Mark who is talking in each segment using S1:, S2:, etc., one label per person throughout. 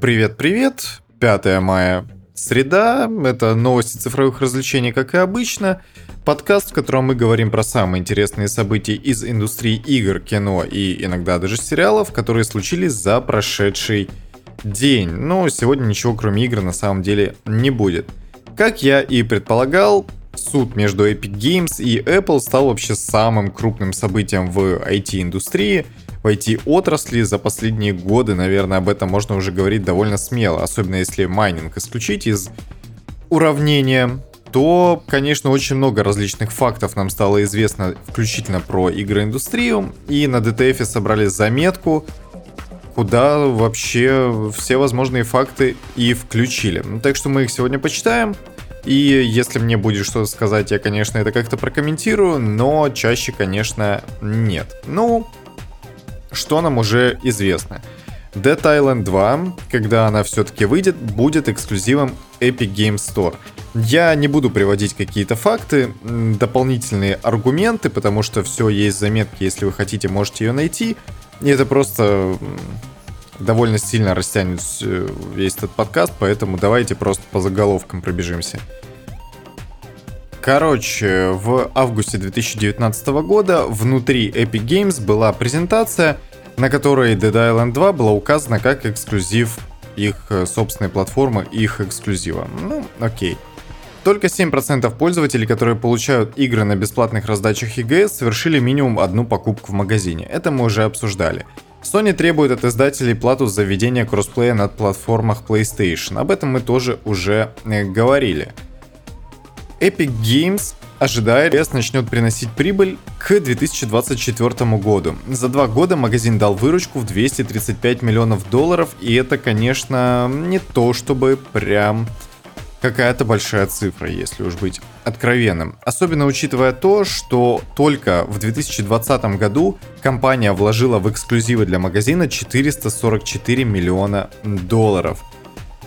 S1: Привет-привет, 5 мая, среда, это новости цифровых развлечений, как и обычно. Подкаст, в котором мы говорим про самые интересные события из индустрии игр, кино и иногда даже сериалов, которые случились за прошедший день. Но сегодня ничего кроме игр на самом деле не будет. Как я и предполагал, суд между Epic Games и Apple стал вообще самым крупным событием в IT-индустрии – в IT-отрасли за последние годы, наверное, об этом можно уже говорить довольно смело, особенно если майнинг исключить из уравнения, то, конечно, очень много различных фактов нам стало известно, включительно про игроиндустрию, и на DTF собрали заметку, куда вообще все возможные факты и включили. Ну, так что мы их сегодня почитаем. И если мне будет что-то сказать, я, конечно, это как-то прокомментирую, но чаще, конечно, нет. Ну, что нам уже известно? Dead Island 2, когда она все-таки выйдет, будет эксклюзивом Epic Games Store. Я не буду приводить какие-то факты, дополнительные аргументы, потому что все есть заметки, если вы хотите, можете ее найти. И это просто довольно сильно растянет весь этот подкаст, поэтому давайте просто по заголовкам пробежимся. Короче, в августе 2019 года внутри Epic Games была презентация, на которой Dead Island 2 была указана как эксклюзив их э, собственной платформы, их эксклюзива. Ну, окей. Только 7% пользователей, которые получают игры на бесплатных раздачах EGS, совершили минимум одну покупку в магазине. Это мы уже обсуждали. Sony требует от издателей плату за введение кроссплея на платформах PlayStation. Об этом мы тоже уже э, говорили. Epic Games ожидает, что начнет приносить прибыль к 2024 году. За два года магазин дал выручку в 235 миллионов долларов, и это, конечно, не то чтобы прям какая-то большая цифра, если уж быть откровенным. Особенно учитывая то, что только в 2020 году компания вложила в эксклюзивы для магазина 444 миллиона долларов.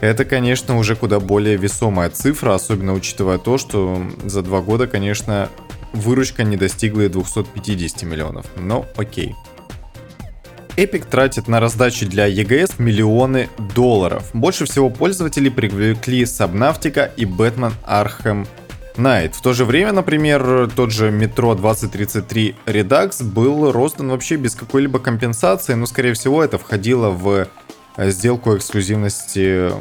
S1: Это, конечно, уже куда более весомая цифра, особенно учитывая то, что за два года, конечно, выручка не достигла и 250 миллионов. Но окей. Epic тратит на раздачи для EGS миллионы долларов. Больше всего пользователей привлекли Subnautica и Batman Arkham Knight. В то же время, например, тот же Metro 2033 Redux был роздан вообще без какой-либо компенсации, но, скорее всего, это входило в сделку эксклюзивности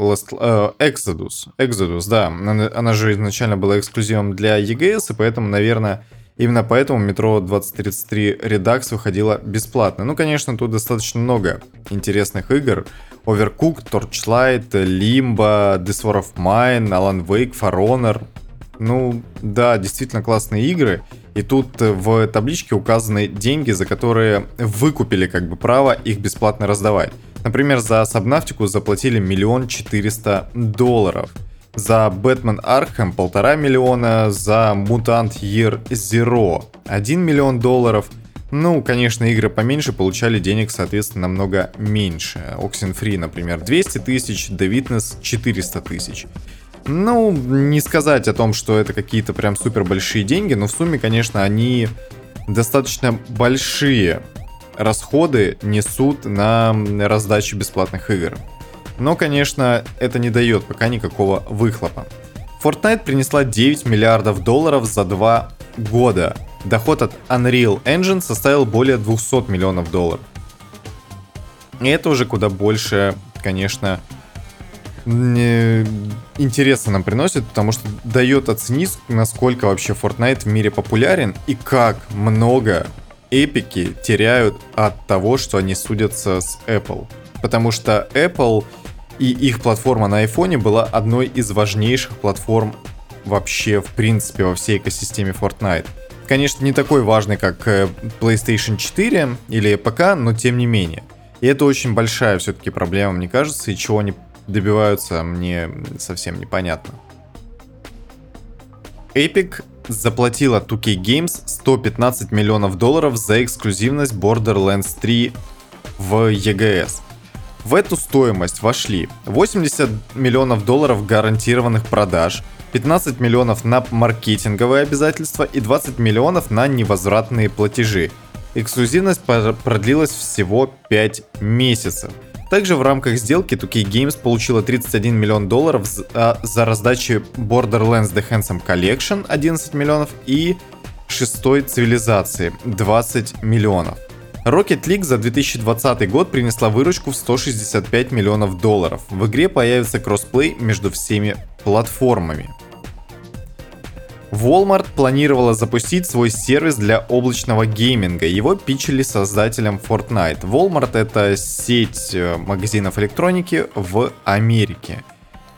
S1: Last, uh, Exodus. Exodus, да. Она, она же изначально была эксклюзивом для EGS, и поэтому, наверное, именно поэтому Metro 2033 Redux выходила бесплатно. Ну, конечно, тут достаточно много интересных игр. Overcooked, Torchlight, Limbo, This War of Mine, Alan Wake, For Honor. Ну, да, действительно классные игры. И тут э, в табличке указаны деньги, за которые выкупили как бы право их бесплатно раздавать. Например, за Сабнафтику заплатили миллион четыреста долларов. За Бэтмен Архем полтора миллиона, за Мутант Year Zero 1 миллион долларов. Ну, конечно, игры поменьше получали денег, соответственно, намного меньше. Oxenfree, например, 200 тысяч, The Witness 400 тысяч. Ну, не сказать о том, что это какие-то прям супер большие деньги, но в сумме, конечно, они достаточно большие расходы несут на раздачу бесплатных игр. Но, конечно, это не дает пока никакого выхлопа. Fortnite принесла 9 миллиардов долларов за 2 года. Доход от Unreal Engine составил более 200 миллионов долларов. И это уже куда больше, конечно, интересно нам приносит, потому что дает оценить, насколько вообще Fortnite в мире популярен и как много эпики теряют от того, что они судятся с Apple. Потому что Apple и их платформа на iPhone была одной из важнейших платформ вообще в принципе во всей экосистеме Fortnite. Конечно, не такой важный, как э, PlayStation 4 или ПК, но тем не менее. И это очень большая все-таки проблема, мне кажется, и чего они добиваются, мне совсем непонятно. Epic заплатила 2K Games 115 миллионов долларов за эксклюзивность Borderlands 3 в EGS. В эту стоимость вошли 80 миллионов долларов гарантированных продаж, 15 миллионов на маркетинговые обязательства и 20 миллионов на невозвратные платежи. Эксклюзивность продлилась всего 5 месяцев. Также в рамках сделки 2K Games получила 31 миллион долларов за, за раздачи Borderlands The Handsome Collection 11 миллионов и шестой цивилизации 20 миллионов. Rocket League за 2020 год принесла выручку в 165 миллионов долларов. В игре появится кроссплей между всеми платформами. Walmart планировала запустить свой сервис для облачного гейминга. Его питчили создателям Fortnite. Walmart это сеть э, магазинов электроники в Америке.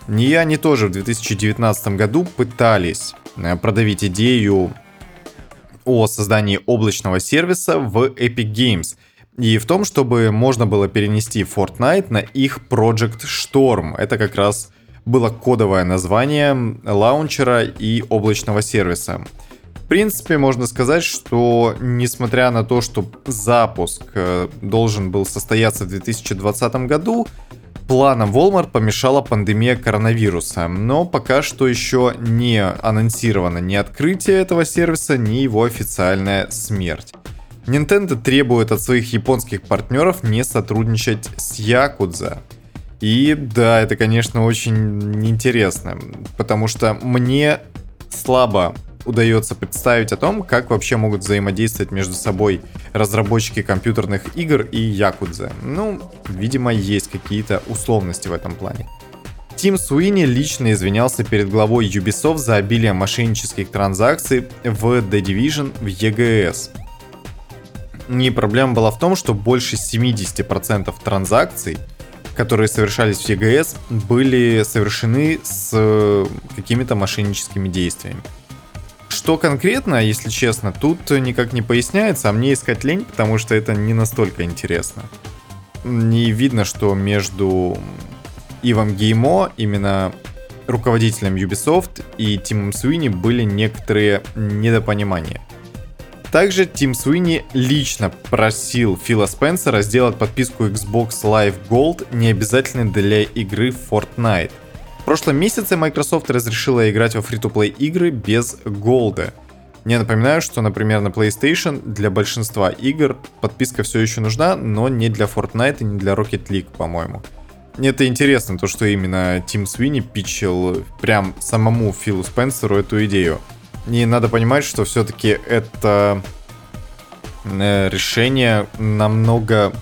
S1: Не они тоже в 2019 году пытались э, продавить идею о создании облачного сервиса в Epic Games. И в том, чтобы можно было перенести Fortnite на их Project Storm. Это как раз было кодовое название лаунчера и облачного сервиса. В принципе, можно сказать, что несмотря на то, что запуск э, должен был состояться в 2020 году, планам Walmart помешала пандемия коронавируса, но пока что еще не анонсировано ни открытие этого сервиса, ни его официальная смерть. Nintendo требует от своих японских партнеров не сотрудничать с Якудза. И да, это, конечно, очень интересно, потому что мне слабо удается представить о том, как вообще могут взаимодействовать между собой разработчики компьютерных игр и Якудза. Ну, видимо, есть какие-то условности в этом плане. Тим Суини лично извинялся перед главой Ubisoft за обилие мошеннических транзакций в The Division в EGS. И проблема была в том, что больше 70% транзакций, которые совершались в EGS, были совершены с какими-то мошенническими действиями. Что конкретно, если честно, тут никак не поясняется, а мне искать лень, потому что это не настолько интересно. Не видно, что между Ивом Геймо, именно руководителем Ubisoft, и Тимом Суини были некоторые недопонимания. Также Тим Суини лично просил Фила Спенсера сделать подписку Xbox Live Gold не обязательно для игры Fortnite. В прошлом месяце Microsoft разрешила играть во фри-то-плей игры без голда. Не напоминаю, что, например, на PlayStation для большинства игр подписка все еще нужна, но не для Fortnite и не для Rocket League, по-моему. Это интересно, то, что именно Тим Свини питчил прям самому Филу Спенсеру эту идею. И надо понимать, что все-таки это э, решение намного...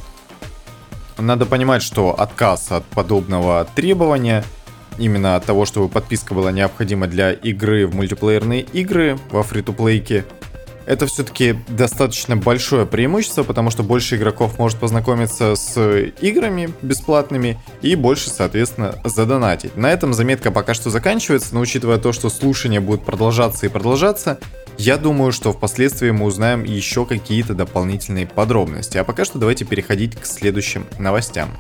S1: Надо понимать, что отказ от подобного требования – именно от того, чтобы подписка была необходима для игры в мультиплеерные игры во фри-то-плейке, это все-таки достаточно большое преимущество, потому что больше игроков может познакомиться с играми бесплатными и больше, соответственно, задонатить. На этом заметка пока что заканчивается, но учитывая то, что слушания будут продолжаться и продолжаться, я думаю, что впоследствии мы узнаем еще какие-то дополнительные подробности. А пока что давайте переходить к следующим новостям.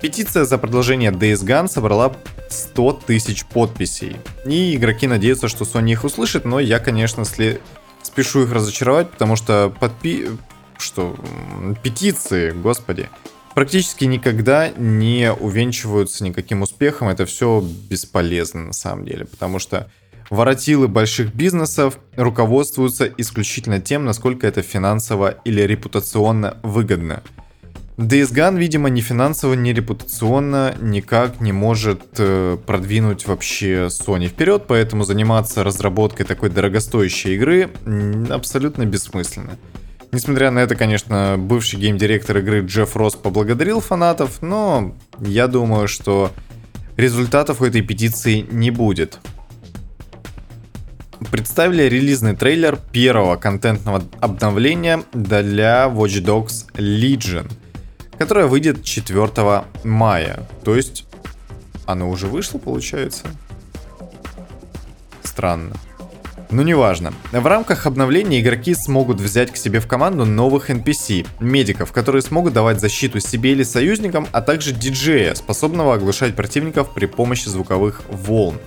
S1: Петиция за продолжение Days Gone собрала 100 тысяч подписей. И игроки надеются, что Sony их услышит, но я, конечно, сли... спешу их разочаровать, потому что подпи... Что? Петиции, господи. Практически никогда не увенчиваются никаким успехом. Это все бесполезно на самом деле, потому что воротилы больших бизнесов руководствуются исключительно тем, насколько это финансово или репутационно выгодно. Days Gone, видимо, ни финансово, ни репутационно никак не может э, продвинуть вообще Sony вперед, поэтому заниматься разработкой такой дорогостоящей игры абсолютно бессмысленно. Несмотря на это, конечно, бывший гейм-директор игры Джефф Росс поблагодарил фанатов, но я думаю, что результатов у этой петиции не будет. Представили релизный трейлер первого контентного обновления для Watch Dogs Legion – которая выйдет 4 мая. То есть оно уже вышло, получается? Странно. Ну неважно. В рамках обновления игроки смогут взять к себе в команду новых NPC, медиков, которые смогут давать защиту себе или союзникам, а также диджея, способного оглушать противников при помощи звуковых волн.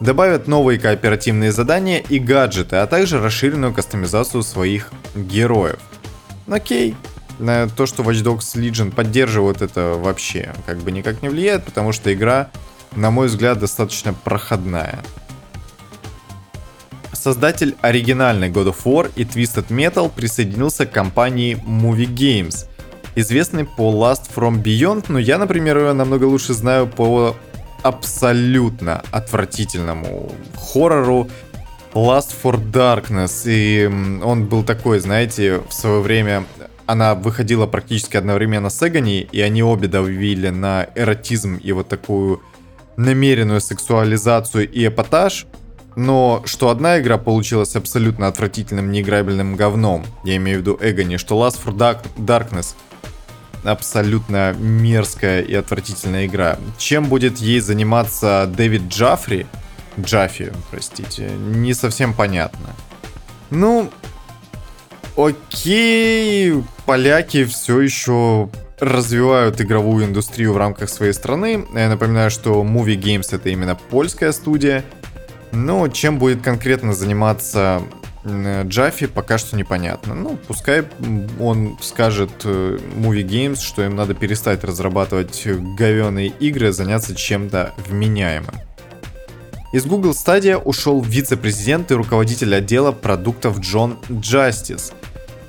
S1: Добавят новые кооперативные задания и гаджеты, а также расширенную кастомизацию своих героев. Окей, на то, что Watch Dogs Legion поддерживает это вообще как бы никак не влияет, потому что игра, на мой взгляд, достаточно проходная. Создатель оригинальной God of War и Twisted Metal присоединился к компании Movie Games. известный по Last From Beyond, но я, например, ее намного лучше знаю по абсолютно отвратительному хоррору Last for Darkness. И он был такой, знаете, в свое время она выходила практически одновременно с Эгони, и они обе давили на эротизм и вот такую намеренную сексуализацию и эпатаж. Но что одна игра получилась абсолютно отвратительным, неиграбельным говном, я имею в виду Эгони, что Last for Darkness абсолютно мерзкая и отвратительная игра. Чем будет ей заниматься Дэвид Джаффри, Джаффи, простите, не совсем понятно. Ну, окей, поляки все еще развивают игровую индустрию в рамках своей страны. Я напоминаю, что Movie Games это именно польская студия. Но чем будет конкретно заниматься Джаффи, пока что непонятно. Ну, пускай он скажет э, Movie Games, что им надо перестать разрабатывать говеные игры, заняться чем-то вменяемым. Из Google Stadia ушел вице-президент и руководитель отдела продуктов Джон Джастис.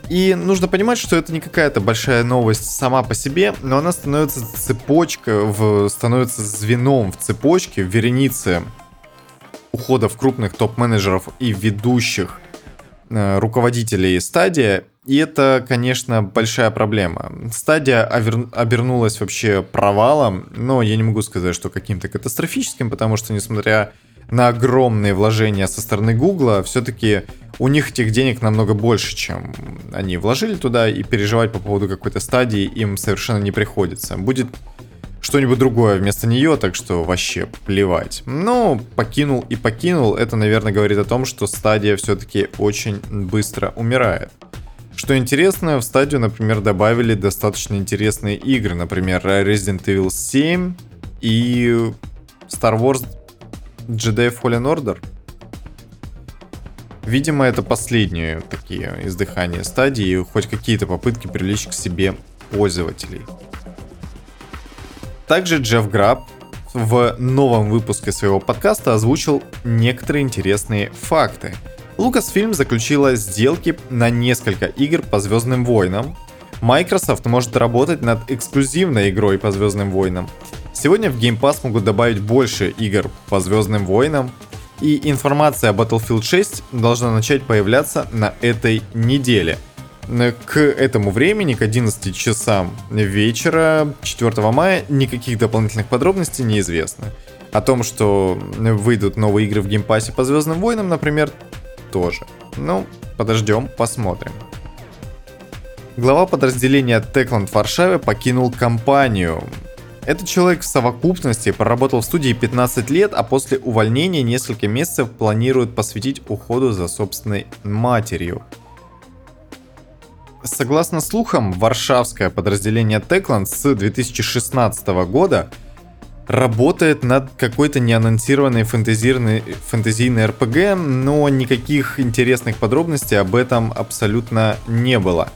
S1: И нужно понимать, что это не какая-то большая новость сама по себе, но она становится цепочкой, в, становится звеном в цепочке, в веренице уходов крупных топ-менеджеров и ведущих э, руководителей стадия. И это, конечно, большая проблема. Стадия обернулась вообще провалом, но я не могу сказать, что каким-то катастрофическим, потому что, несмотря на огромные вложения со стороны Гугла, все-таки у них этих денег намного больше, чем они вложили туда, и переживать по поводу какой-то стадии им совершенно не приходится. Будет что-нибудь другое вместо нее, так что вообще плевать. Но покинул и покинул, это, наверное, говорит о том, что стадия все-таки очень быстро умирает. Что интересно, в стадию, например, добавили достаточно интересные игры, например, Resident Evil 7 и Star Wars Jedi Fallen Order. Видимо, это последние такие издыхания стадии, хоть какие-то попытки привлечь к себе пользователей. Также Джефф Граб в новом выпуске своего подкаста озвучил некоторые интересные факты. Lucasfilm заключила сделки на несколько игр по Звездным войнам. Microsoft может работать над эксклюзивной игрой по Звездным войнам. Сегодня в Game Pass могут добавить больше игр по Звездным войнам, и информация о Battlefield 6 должна начать появляться на этой неделе. К этому времени, к 11 часам вечера 4 мая, никаких дополнительных подробностей неизвестно. О том, что выйдут новые игры в геймпассе по Звездным войнам, например, тоже. Ну, подождем, посмотрим. Глава подразделения Techland в Варшаве покинул компанию. Этот человек в совокупности проработал в студии 15 лет, а после увольнения несколько месяцев планирует посвятить уходу за собственной матерью. Согласно слухам, варшавское подразделение Techland с 2016 года работает над какой-то неанонсированной фэнтезийной, фэнтезийной РПГ, но никаких интересных подробностей об этом абсолютно не было.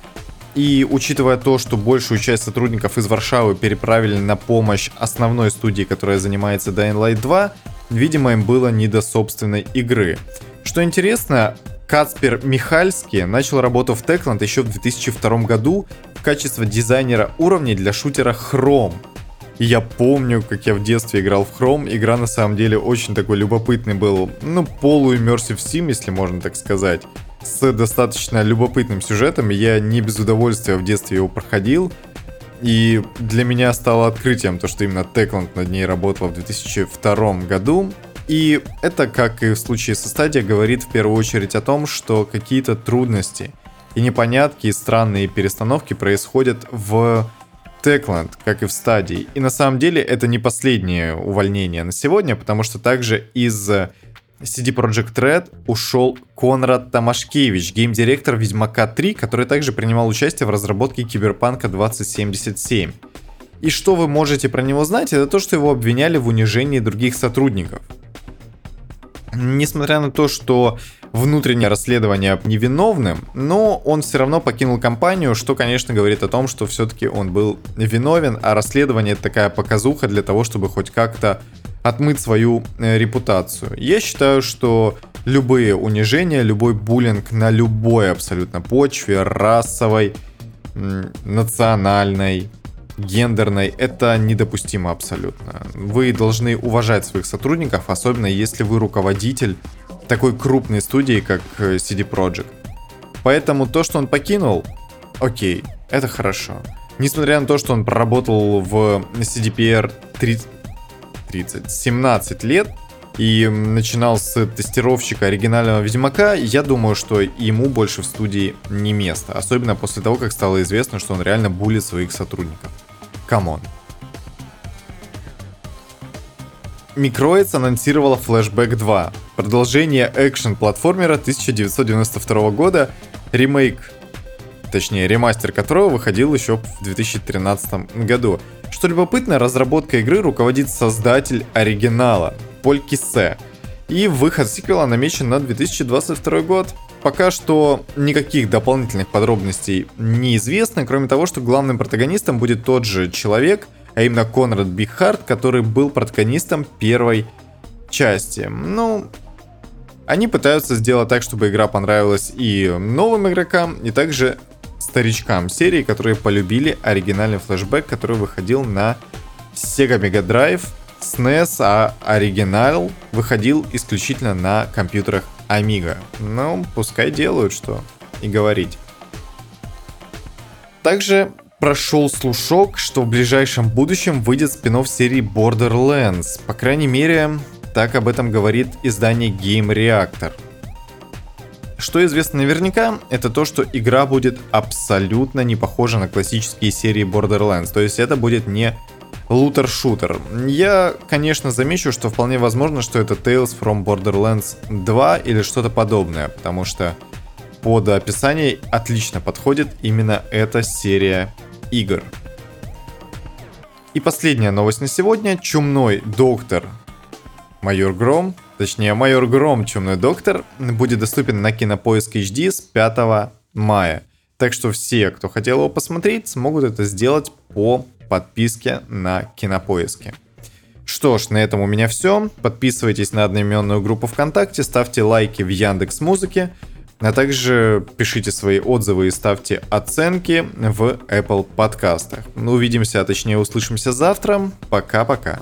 S1: И учитывая то, что большую часть сотрудников из Варшавы переправили на помощь основной студии, которая занимается Dying Light 2, видимо им было не до собственной игры. Что интересно, Кацпер Михальский начал работу в Techland еще в 2002 году в качестве дизайнера уровней для шутера Chrome. И я помню, как я в детстве играл в Chrome. Игра на самом деле очень такой любопытный был, ну, полу-иммерсив Sim, если можно так сказать с достаточно любопытным сюжетом. Я не без удовольствия в детстве его проходил. И для меня стало открытием то, что именно Techland над ней работала в 2002 году. И это, как и в случае со стадией, говорит в первую очередь о том, что какие-то трудности и непонятки, и странные перестановки происходят в Techland, как и в стадии. И на самом деле это не последнее увольнение на сегодня, потому что также из CD Projekt Red ушел Конрад Тамашкевич, гейм-директор Ведьмака 3, который также принимал участие в разработке Киберпанка 2077. И что вы можете про него знать, это то, что его обвиняли в унижении других сотрудников. Несмотря на то, что внутреннее расследование невиновным, но он все равно покинул компанию, что, конечно, говорит о том, что все-таки он был виновен, а расследование это такая показуха для того, чтобы хоть как-то отмыть свою э, репутацию. Я считаю, что любые унижения, любой буллинг на любой абсолютно почве, расовой, национальной, гендерной, это недопустимо абсолютно. Вы должны уважать своих сотрудников, особенно если вы руководитель такой крупной студии, как э, CD Projekt. Поэтому то, что он покинул, окей, это хорошо. Несмотря на то, что он проработал в CDPR 30, 30 17 лет, и начинал с тестировщика оригинального Ведьмака, я думаю, что ему больше в студии не место. Особенно после того, как стало известно, что он реально булит своих сотрудников. Come on. Microids анонсировала Flashback 2, продолжение экшен-платформера 1992 года, ремейк, точнее ремастер которого выходил еще в 2013 году. Что любопытно, разработка игры руководит создатель оригинала, Поль Киссе. И выход сиквела намечен на 2022 год. Пока что никаких дополнительных подробностей не известно, кроме того, что главным протагонистом будет тот же человек, а именно Конрад Бихард, который был протагонистом первой части. Ну, они пытаются сделать так, чтобы игра понравилась и новым игрокам, и также старичкам серии, которые полюбили оригинальный флешбэк, который выходил на Sega Mega Drive SNES, а оригинал выходил исключительно на компьютерах Amiga. Ну, пускай делают, что и говорить. Также прошел слушок, что в ближайшем будущем выйдет спин серии Borderlands. По крайней мере, так об этом говорит издание Game Reactor. Что известно наверняка, это то, что игра будет абсолютно не похожа на классические серии Borderlands. То есть это будет не лутер-шутер. Я, конечно, замечу, что вполне возможно, что это Tales from Borderlands 2 или что-то подобное, потому что под описание отлично подходит именно эта серия игр. И последняя новость на сегодня. Чумной доктор Майор Гром, точнее Майор Гром Чумной доктор, будет доступен на Кинопоиск HD с 5 мая. Так что все, кто хотел его посмотреть, смогут это сделать по подписке на Кинопоиске. Что ж, на этом у меня все. Подписывайтесь на одноименную группу ВКонтакте, ставьте лайки в Яндекс Музыке, а также пишите свои отзывы и ставьте оценки в Apple подкастах. Увидимся, а точнее услышимся завтра. Пока-пока.